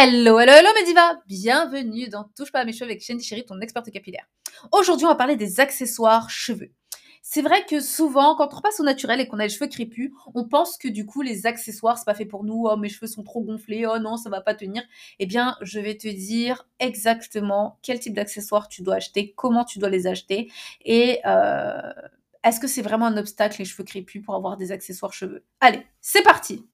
Hello, hello, hello Mediva Bienvenue dans Touche pas à mes cheveux avec Shandy Chéri, ton experte capillaire. Aujourd'hui, on va parler des accessoires cheveux. C'est vrai que souvent, quand on repasse au naturel et qu'on a les cheveux crépus, on pense que du coup, les accessoires, c'est pas fait pour nous. Oh, mes cheveux sont trop gonflés. Oh non, ça va pas tenir. Eh bien, je vais te dire exactement quel type d'accessoires tu dois acheter, comment tu dois les acheter et euh, est-ce que c'est vraiment un obstacle les cheveux crépus pour avoir des accessoires cheveux? Allez, c'est parti.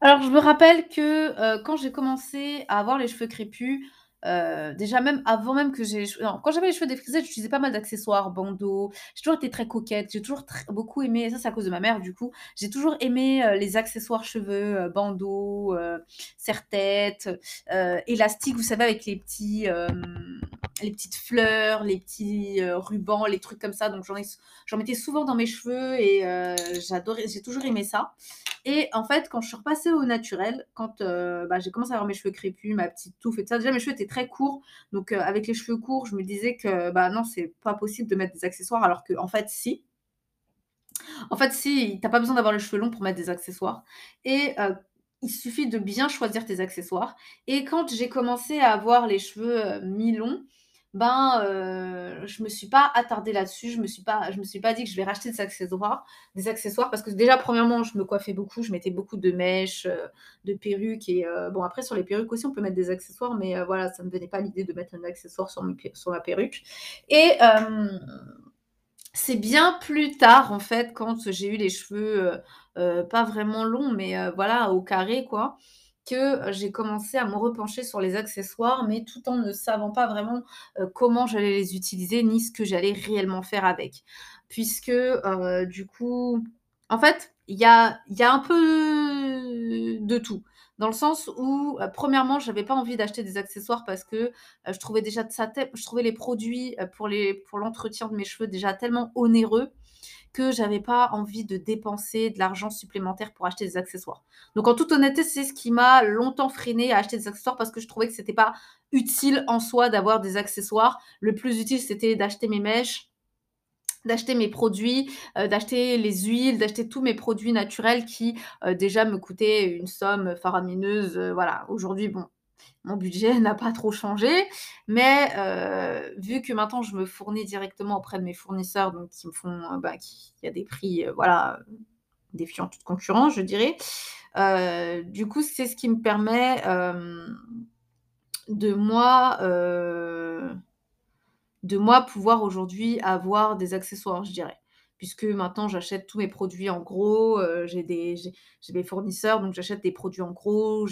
Alors, je me rappelle que euh, quand j'ai commencé à avoir les cheveux crépus, euh, déjà même avant même que j'ai quand j'avais les cheveux défrisés, j'utilisais pas mal d'accessoires, bandeaux. J'ai toujours été très coquette, j'ai toujours beaucoup aimé ça c'est à cause de ma mère du coup, j'ai toujours aimé, euh, les accessoires cheveux, bandeaux, serre-tête, élastiques, vous savez avec les petits, les petites fleurs, les petits, rubans, les trucs comme ça donc j'en mettais souvent dans mes cheveux et j'adorais j'ai toujours aimé ça. Et en fait, quand je suis repassée au naturel, quand euh, bah, j'ai commencé à avoir mes cheveux crépus, ma petite touffe et tout ça, déjà mes cheveux étaient très courts. Donc euh, avec les cheveux courts, je me disais que bah non, c'est pas possible de mettre des accessoires, alors que en fait, si. En fait, si, t'as pas besoin d'avoir les cheveux longs pour mettre des accessoires. Et euh, il suffit de bien choisir tes accessoires. Et quand j'ai commencé à avoir les cheveux mi-longs, ben, euh, je me suis pas attardée là-dessus. Je me suis pas, je me suis pas dit que je vais racheter des accessoires, des accessoires parce que déjà premièrement, je me coiffais beaucoup, je mettais beaucoup de mèches, euh, de perruques et euh, bon après sur les perruques aussi on peut mettre des accessoires, mais voilà, ça me venait pas l'idée de mettre un accessoire sur, sur ma perruque. Et c'est bien plus tard en fait quand j'ai eu les cheveux pas vraiment longs, mais voilà au carré quoi que j'ai commencé à me repencher sur les accessoires, mais tout en ne savant pas vraiment comment j'allais les utiliser ni ce que j'allais réellement faire avec. Puisque du coup, en fait, il y a, un peu de tout. Dans le sens où, premièrement, j'avais pas envie d'acheter des accessoires parce que je trouvais déjà de je trouvais les produits pour l'entretien de mes cheveux déjà tellement onéreux que j'avais pas envie de dépenser de l'argent supplémentaire pour acheter des accessoires. Donc en toute honnêteté, c'est ce qui m'a longtemps freiné à acheter des accessoires parce que je trouvais que c'était pas utile en soi d'avoir des accessoires. Le plus utile, c'était d'acheter mes mèches, d'acheter mes produits, euh, d'acheter les huiles, d'acheter tous mes produits naturels qui euh, déjà me coûtaient une somme faramineuse. Euh, voilà, aujourd'hui, bon, mon budget n'a pas trop changé, mais euh, vu que maintenant je me fournis directement auprès de mes fournisseurs, donc qui me font, euh, bah, qui, y a des prix, euh, voilà, défiant toute concurrence, je dirais. du coup, c'est ce qui me permet de moi, de moi pouvoir aujourd'hui avoir des accessoires, je dirais puisque maintenant j'achète tous mes produits en gros, j'ai des, des fournisseurs, donc j'achète des produits en gros.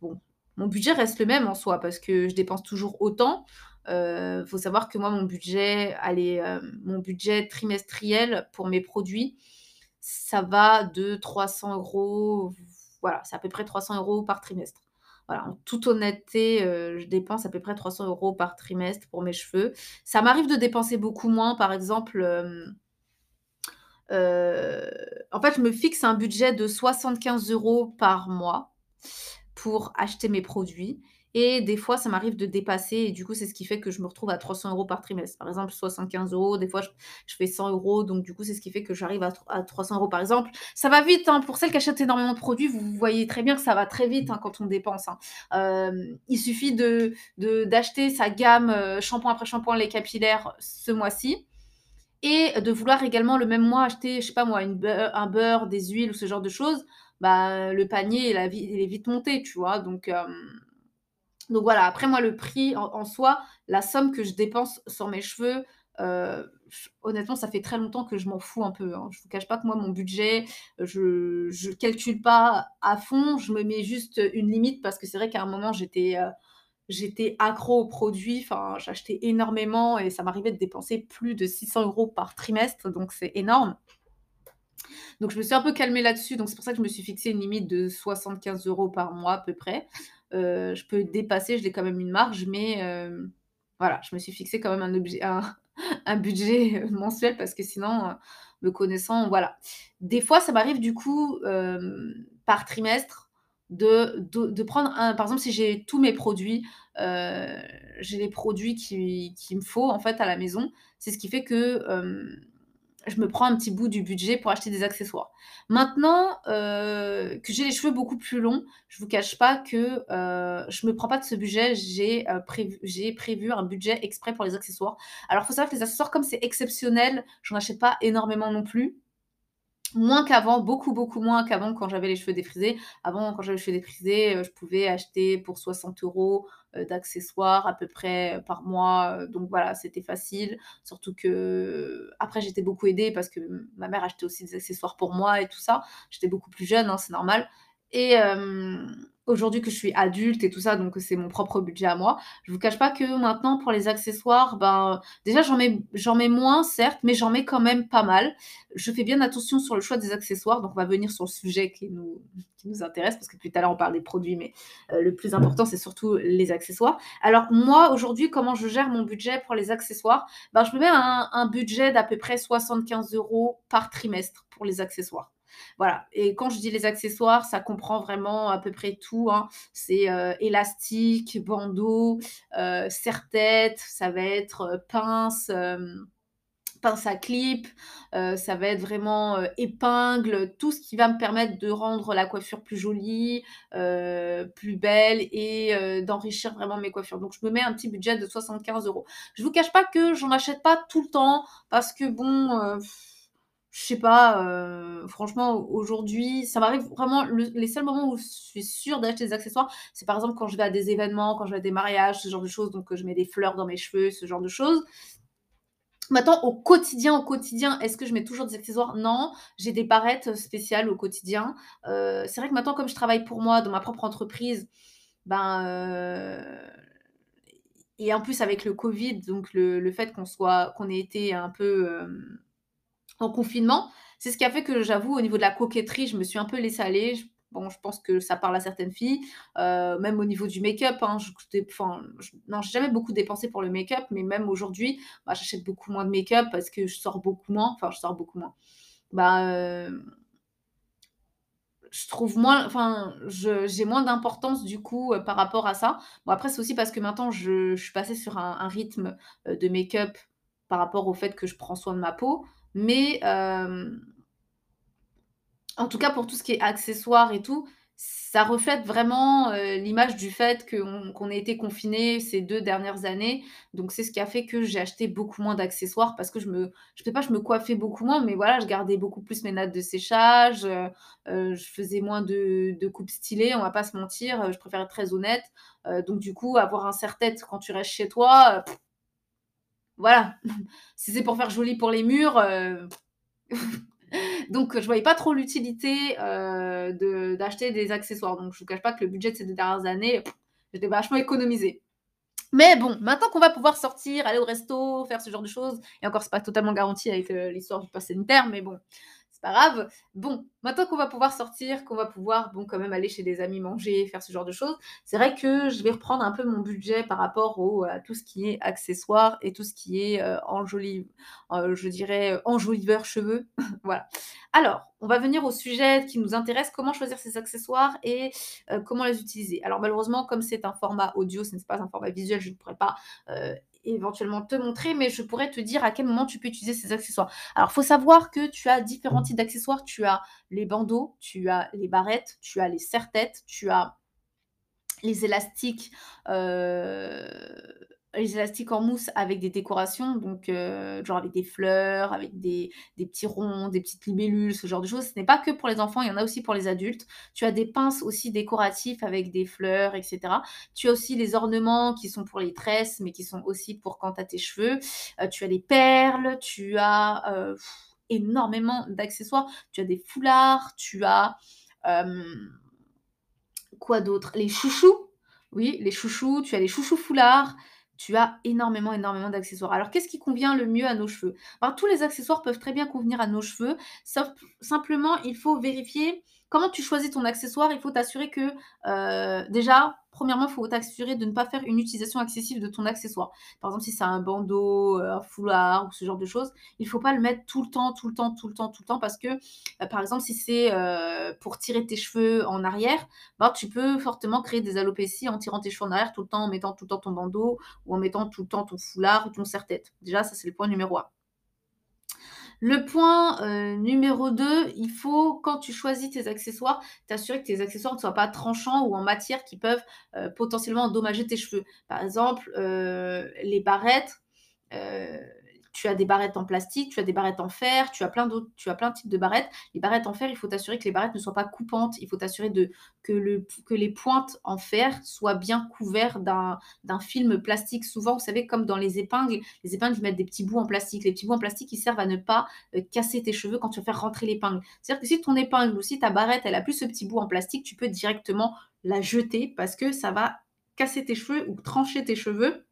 Bon, mon budget reste le même en soi parce que je dépense toujours autant. Il euh, faut savoir que moi, mon budget, allez, euh, mon budget trimestriel pour mes produits, ça va de 300 euros. Voilà, c'est à peu près 300 euros par trimestre. Voilà, en toute honnêteté, euh, je dépense à peu près 300 euros par trimestre pour mes cheveux. Ça m'arrive de dépenser beaucoup moins, par exemple. en fait, je me fixe un budget de 75 euros par mois pour acheter mes produits. Et des fois, ça m'arrive de dépasser. Et du coup, c'est ce qui fait que je me retrouve à 300 euros par trimestre. Par exemple, 75 euros. Des fois, je, fais 100 euros. Donc, du coup, c'est ce qui fait que j'arrive à, 300 euros par exemple. Ça va vite. Hein. Pour celles qui achètent énormément de produits, vous voyez très bien que ça va très vite hein, quand on dépense. Hein. Euh, il suffit de, d'acheter sa gamme euh, shampoing après shampoing, les capillaires ce mois-ci. Et de vouloir également le même mois acheter, je sais pas moi, un beurre, des huiles ou ce genre de choses bah, le panier, il, est vite monté, tu vois. Donc, euh, donc voilà, après moi, le prix en, soi, la somme que je dépense sur mes cheveux, euh, honnêtement, ça fait très longtemps que je m'en fous un peu. Hein. Je ne vous cache pas que moi, mon budget, je ne calcule pas à fond, je me mets juste une limite parce que c'est vrai qu'à un moment, j'étais... Euh, accro aux produits, j'achetais énormément et ça m'arrivait de dépenser plus de 600 euros par trimestre, donc c'est énorme. Donc je me suis un peu calmée là-dessus, donc c'est pour ça que je me suis fixé une limite de 75 euros par mois à peu près. Euh, je peux dépasser, je l'ai quand même une marge, mais euh, voilà, je me suis fixé quand même un, budget mensuel parce que sinon, euh, me connaissant, voilà. Des fois, ça m'arrive du coup par trimestre de, de, prendre un. Par exemple, si j'ai tous mes produits, j'ai les produits qu'il qui me faut en fait à la maison. C'est ce qui fait que je me prends un petit bout du budget pour acheter des accessoires. Maintenant, heu, que j'ai les cheveux beaucoup plus longs, je vous cache pas que, heu, je me prends pas de ce budget. J'ai, heu, prévu un budget exprès pour les accessoires. Alors, faut savoir que les accessoires, comme c'est exceptionnel, j'en achète pas énormément non plus. Moins qu'avant, beaucoup, beaucoup moins qu'avant quand j'avais les cheveux défrisés. Avant, quand j'avais les cheveux défrisés, heu, je pouvais acheter pour 60 €, heu, d'accessoires à peu près, heu, par mois, donc voilà, c'était facile. Surtout que après j'étais beaucoup aidée parce que ma mère achetait aussi des accessoires pour moi et tout ça. J'étais beaucoup plus jeune, hein, c'est normal et aujourd'hui que je suis adulte et tout ça, donc c'est mon propre budget à moi, je vous cache pas que maintenant pour les accessoires, ben, déjà j'en mets moins certes, mais j'en mets quand même pas mal. Je fais bien attention sur le choix des accessoires, donc on va venir sur le sujet qui nous qui intéresse parce que depuis tout à l'heure on parle des produits, mais heu, le plus important c'est surtout les accessoires. Alors moi aujourd'hui, comment je gère mon budget pour les accessoires? Ben, je me mets un un budget d'à peu près 75 € par trimestre pour les accessoires. Voilà et quand je dis les accessoires, ça comprend vraiment à peu près tout, hein. C'est, heu, élastique, bandeau, heu, serre-tête, ça va être, heu, pince, pince à clip, ça va être vraiment, épingle, tout ce qui va me permettre de rendre la coiffure plus jolie, plus belle et d'enrichir vraiment mes coiffures. Donc je me mets un petit budget de 75 €. Je vous cache pas que j'en achète pas tout le temps parce que bon, je sais pas, heu, franchement aujourd'hui, ça m'arrive vraiment le les seuls moments où je suis sûre d'acheter des accessoires, c'est par exemple quand je vais à des événements, quand je vais à des mariages, ce genre de choses, donc heu, je mets des fleurs dans mes cheveux, ce genre de choses. Maintenant au quotidien, au quotidien, est-ce que je mets toujours des accessoires? Non, j'ai des barrettes, spéciales au quotidien. Heu, c'est vrai que maintenant comme je travaille pour moi dans ma propre entreprise, ben, et en plus avec le covid, donc le le fait qu'on soit qu'on ait été un peu, en confinement, c'est ce qui a fait que j'avoue au niveau de la coquetterie, je me suis un peu laissée aller. J bon, je pense que ça parle à certaines filles, heu, même au niveau du make-up, hein, je je j'ai jamais beaucoup dépensé pour le make-up, mais même aujourd'hui, bah, j'achète beaucoup moins de make-up parce que je sors beaucoup moins, enfin, je sors beaucoup moins. Bah, hem, je trouve moins enfin, je j'ai moins d'importance du coup, heu, par rapport à ça. Bon après, c'est aussi parce que maintenant je je suis passée sur un rythme, de make-up par rapport au fait que je prends soin de ma peau, mais hem en tout cas, pour tout ce qui est accessoires et tout, ça reflète vraiment, heu, l'image du fait qu'on ait été confinés ces 2 dernières années. Donc c'est ce qui a fait que j'ai acheté beaucoup moins d'accessoires parce que je me je sais pas, je me coiffais beaucoup moins, mais voilà, je gardais beaucoup plus mes nattes de séchage, heu, je faisais moins de de coupes stylées, on va pas se mentir, je préfère être très honnête. Donc du coup, avoir un serre-tête quand tu restes chez toi, voilà. Si c'est pour faire joli pour les murs, heu Donc, je voyais pas trop l'utilité, de d'acheter des accessoires. Donc je vous cache pas que le budget de ces 2 dernières années, je l'ai vachement économisé. Mais bon, maintenant qu'on va pouvoir sortir, aller au resto, faire ce genre de choses et encore c'est pas totalement garanti avec, heu, l'histoire du pass sanitaire, mais bon, pas grave. Bon, maintenant qu'on va pouvoir sortir, qu'on va pouvoir, bon, quand même aller chez des amis manger, faire ce genre de choses, c'est vrai que je vais reprendre un peu mon budget par rapport au à tout ce qui est accessoires et tout ce qui est, enjolive heu, je dirais, heu, enjoliveur cheveux. Voilà. Alors, on va venir au sujet qui nous intéresse, comment choisir ses accessoires et comment les utiliser? Alors malheureusement, comme c'est un format audio, ce n'est pas un format visuel, je ne pourrais pas, éventuellement te montrer, mais je pourrais te dire à quel moment tu peux utiliser ces accessoires. Alors, faut savoir que tu as différents types d'accessoires. Tu as les bandeaux, tu as les barrettes, tu as les serre-têtes, tu as les élastiques, heu, les élastiques en mousse avec des décorations, donc heu, genre avec des fleurs, avec des petits ronds, des petites libellules, ce genre de choses. Ce n'est pas que pour les enfants, il y en a aussi pour les adultes. Tu as des pinces aussi décoratifs avec des fleurs et cetera. Tu as aussi les ornements qui sont pour les tresses, mais qui sont aussi pour quand tu tes cheveux. Heu, tu as les perles, tu as, heu, énormément d'accessoires. Tu as des foulards, tu as, Quoi d'autre? Les chouchous, oui, les chouchous, tu as les chouchous foulards, tu as énormément, énormément d'accessoires. Alors qu'est-ce qui convient le mieux à nos cheveux? Tous les accessoires peuvent très bien convenir à nos cheveux, simplement il faut vérifier comment tu choisis ton accessoire. Il faut t'assurer que, heu, déjà, premièrement, il faut t'assurer de ne pas faire une utilisation excessive de ton accessoire. Par exemple, si c'est un bandeau, heu, un foulard ou ce genre de choses, il faut pas le mettre tout le temps, tout le temps, tout le temps, tout le temps parce que, heu, par exemple, si c'est, heu, pour tirer tes cheveux en arrière, ben, tu peux fortement créer des alopécies en tirant tes cheveux en arrière tout le temps, en mettant tout le temps ton bandeau ou en mettant tout le temps ton foulard ou ton serre-tête. Déjà, ça, c'est le point numéro 1. Le point, heu, numéro 2, il faut quand tu choisis tes accessoires, t'assurer que tes accessoires ne soient pas tranchants ou en matière qui peuvent, heu, potentiellement endommager tes cheveux. Par exemple, heu, les barrettes, tu as des barrettes en plastique, tu as des barrettes en fer, tu as plein d'autres, tu as plein de types de barrettes. Les barrettes en fer, il faut t'assurer que les barrettes ne soient pas coupantes. Il faut t'assurer que le que les pointes en fer soient bien couvertes d'un d'un film plastique. Souvent, vous savez, comme dans les épingles, les épingles, ils mettent des petits bouts en plastique. Les petits bouts en plastique, ils servent à ne pas euh, casser tes cheveux quand tu vas faire rentrer l'épingle. C'est-à-dire que si ton épingle ou si ta barrette, elle a plus ce petit bout en plastique, tu peux directement la jeter parce que ça va casser tes cheveux ou trancher tes cheveux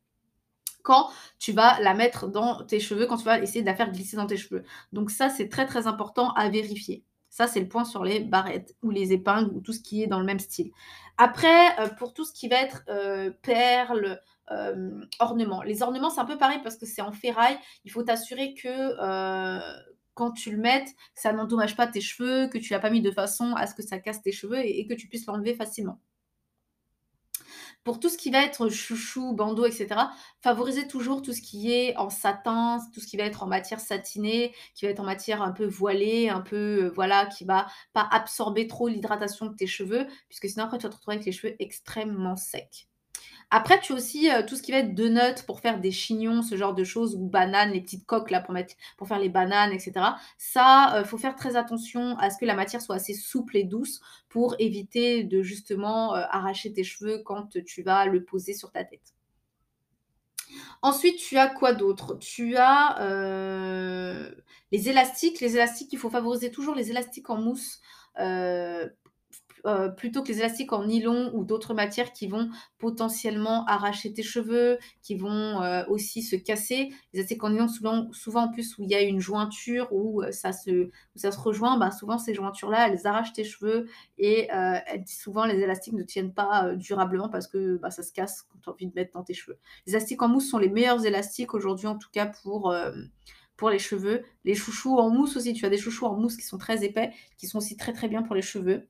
quand tu vas la mettre dans tes cheveux, quand tu vas essayer de la faire glisser dans tes cheveux. Donc ça, c'est très très important à vérifier. Ça, c'est le point sur les barrettes ou les épingles ou tout ce qui est dans le même style. Après, euh, pour tout ce qui va être euh, perles, euh, ornements. Les ornements, c'est un peu pareil parce que c'est en ferraille. Il faut t'assurer que quand tu le mettes, ça n'endommage pas tes cheveux, que tu l'as pas mis de façon à ce que ça casse tes cheveux et que tu puisses l'enlever facilement. Pour tout ce qui va être chouchou, bandeau, etc., favorisez toujours tout ce qui est en satin, tout ce qui va être en matière satinée, qui va être en matière un peu voilée, un peu, heu, voilà, qui va pas absorber trop l'hydratation de tes cheveux, puisque sinon après tu vas te retrouver avec les cheveux extrêmement secs. Après, tu as aussi, heu, tout ce qui va être de nuts pour faire des chignons, ce genre de choses ou bananes, les petites coques là pour mettre pour faire les bananes et cetera. Ça, heu, faut faire très attention à ce que la matière soit assez souple et douce pour éviter de justement, heu, arracher tes cheveux quand tu vas le poser sur ta tête. Ensuite, tu as quoi d'autre? Tu as, les élastiques. Les élastiques, il faut favoriser toujours les élastiques en mousse, euh, plutôt que les élastiques en nylon ou d'autres matières qui vont potentiellement arracher tes cheveux, qui vont euh, aussi se casser. Les élastiques en nylon, souvent, souvent en plus où il y a une jointure, où euh, ça se, où ça se rejoint, bah, souvent ces jointures-là, elles arrachent tes cheveux et souvent les élastiques ne tiennent pas durablement parce que bah, ça se casse quand tu as envie de mettre dans tes cheveux. Les élastiques en mousse sont les meilleurs élastiques aujourd'hui en tout cas pour pour les cheveux. Les chouchous en mousse aussi, tu as des chouchous en mousse qui sont très épais, qui sont aussi très très bien pour les cheveux.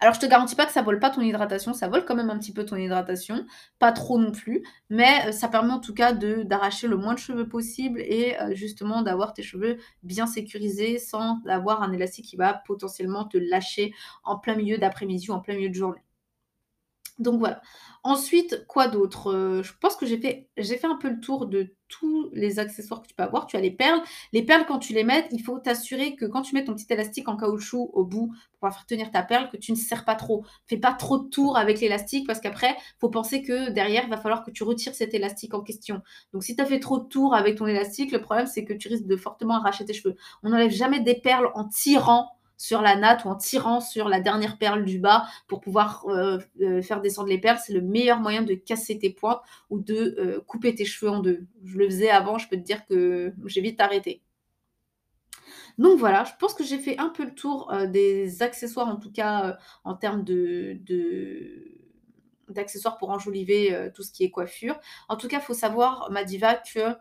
Alors, je te garantis pas que ça vole pas ton hydratation, ça vole quand même un petit peu ton hydratation, pas trop non plus, mais euh, ça permet en tout cas d'arracher le moins de cheveux possible et euh, justement d'avoir tes cheveux bien sécurisés sans avoir un élastique qui va potentiellement te lâcher en plein milieu d'après-midi ou en plein milieu de journée. Donc voilà. Ensuite, quoi d'autre? Euh, je pense que j'ai fait un peu le tour de tous les accessoires que tu peux avoir. Tu as les perles. Les perles, quand tu les mets, il faut t'assurer que quand tu mets ton petit élastique en caoutchouc au bout pour faire tenir ta perle, que tu ne serres pas trop. Fais pas trop de tours avec l'élastique parce qu'après, faut penser que derrière, il va falloir que tu retires cet élastique en question. Donc si tu as fait trop de tours avec ton élastique, le problème, c'est que tu risques de fortement arracher tes cheveux. On n'enlève jamais des perles en tirant sur la natte ou en tirant sur la dernière perle du bas pour pouvoir euh, euh, faire descendre les perles. C'est le meilleur moyen de casser tes pointes ou de euh, couper tes cheveux en deux. Je le faisais avant, je peux te dire que j'ai vite arrêté. Donc voilà, je pense que j'ai fait un peu le tour des accessoires, en tout cas en termes de, d'accessoires pour enjoliver tout ce qui est coiffure. En tout cas, il faut savoir, ma diva, que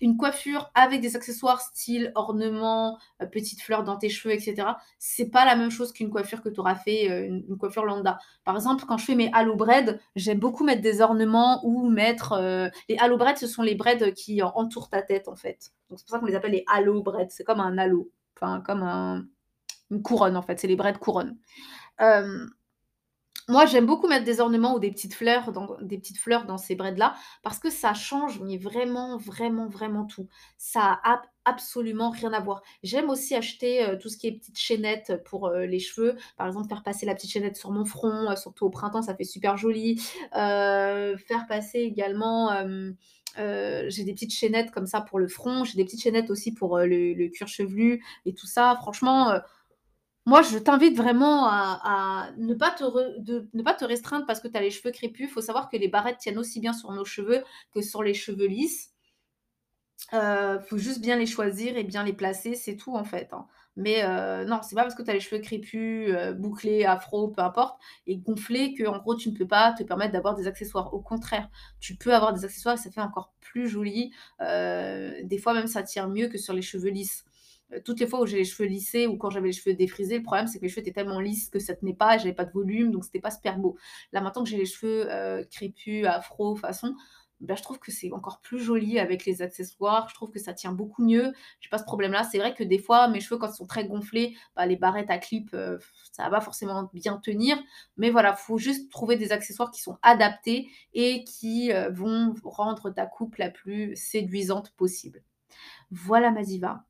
une coiffure avec des accessoires style ornements, euh, petites fleurs dans tes cheveux, etc. C'est pas la même chose qu'une coiffure que tu auras fait, euh, une, coiffure lambda. Par exemple, quand je fais mes halo braids, j'aime beaucoup mettre des ornements ou mettre euh, les halo braids, ce sont les braids qui entourent ta tête en fait. C'est pour ça qu'on les appelle les halo braids. C'est comme un halo, enfin comme un, une couronne en fait. C'est les braids couronne. Moi, j'aime beaucoup mettre des ornements ou des petites fleurs dans des petites fleurs dans ces braids-là parce que ça change, mais vraiment, vraiment, vraiment tout. Ça a absolument rien à voir. J'aime aussi acheter, euh, tout ce qui est petites chaînettes pour, euh, les cheveux. Par exemple, faire passer la petite chaînette sur mon front, euh, surtout au printemps, ça fait super joli. faire passer également, j'ai des petites chaînettes comme ça pour le front. J'ai des petites chaînettes aussi pour, le le cuir chevelu et tout ça. Franchement, moi, je t'invite vraiment à, ne, pas te restreindre parce que tu as les cheveux crépus. Il faut savoir que les barrettes tiennent aussi bien sur nos cheveux que sur les cheveux lisses. Il euh, faut juste bien les choisir et bien les placer, c'est tout en fait. Hein. Mais euh, non, c'est pas parce que tu as les cheveux crépus, euh, bouclés, afro, peu importe, et gonflés que en gros tu ne peux pas te permettre d'avoir des accessoires. Au contraire, tu peux avoir des accessoires et ça fait encore plus joli. des fois même ça tire mieux que sur les cheveux lisses. Euh, toutes les fois où j'ai les cheveux lissés ou quand j'avais les cheveux défrisés, le problème c'est que les cheveux étaient tellement lisses que ça tenait pas, j'avais pas de volume, donc c'était pas super beau. Là maintenant que j'ai les cheveux euh, crépus, afro, façon, bah, je trouve que c'est encore plus joli avec les accessoires. Je trouve que ça tient beaucoup mieux. J'ai pas ce problème-là. C'est vrai que des fois, mes cheveux, quand ils sont très gonflés, bah, les barrettes à clip, euh, ça va pas forcément bien tenir. Mais voilà, faut juste trouver des accessoires qui sont adaptés et qui vont rendre ta coupe la plus séduisante possible. Voilà ma diva.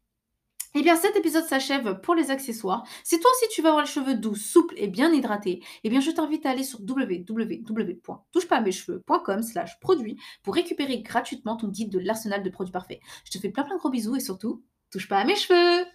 Eh bien, cet épisode s'achève pour les accessoires. Si toi aussi tu veux avoir les cheveux doux, souples et bien hydratés, eh bien, je t'invite à aller sur www.touchepasmescheveux.com slash produits pour récupérer gratuitement ton guide de l'arsenal de produits parfaits. Je te fais plein plein de gros bisous et surtout, touche pas à mes cheveux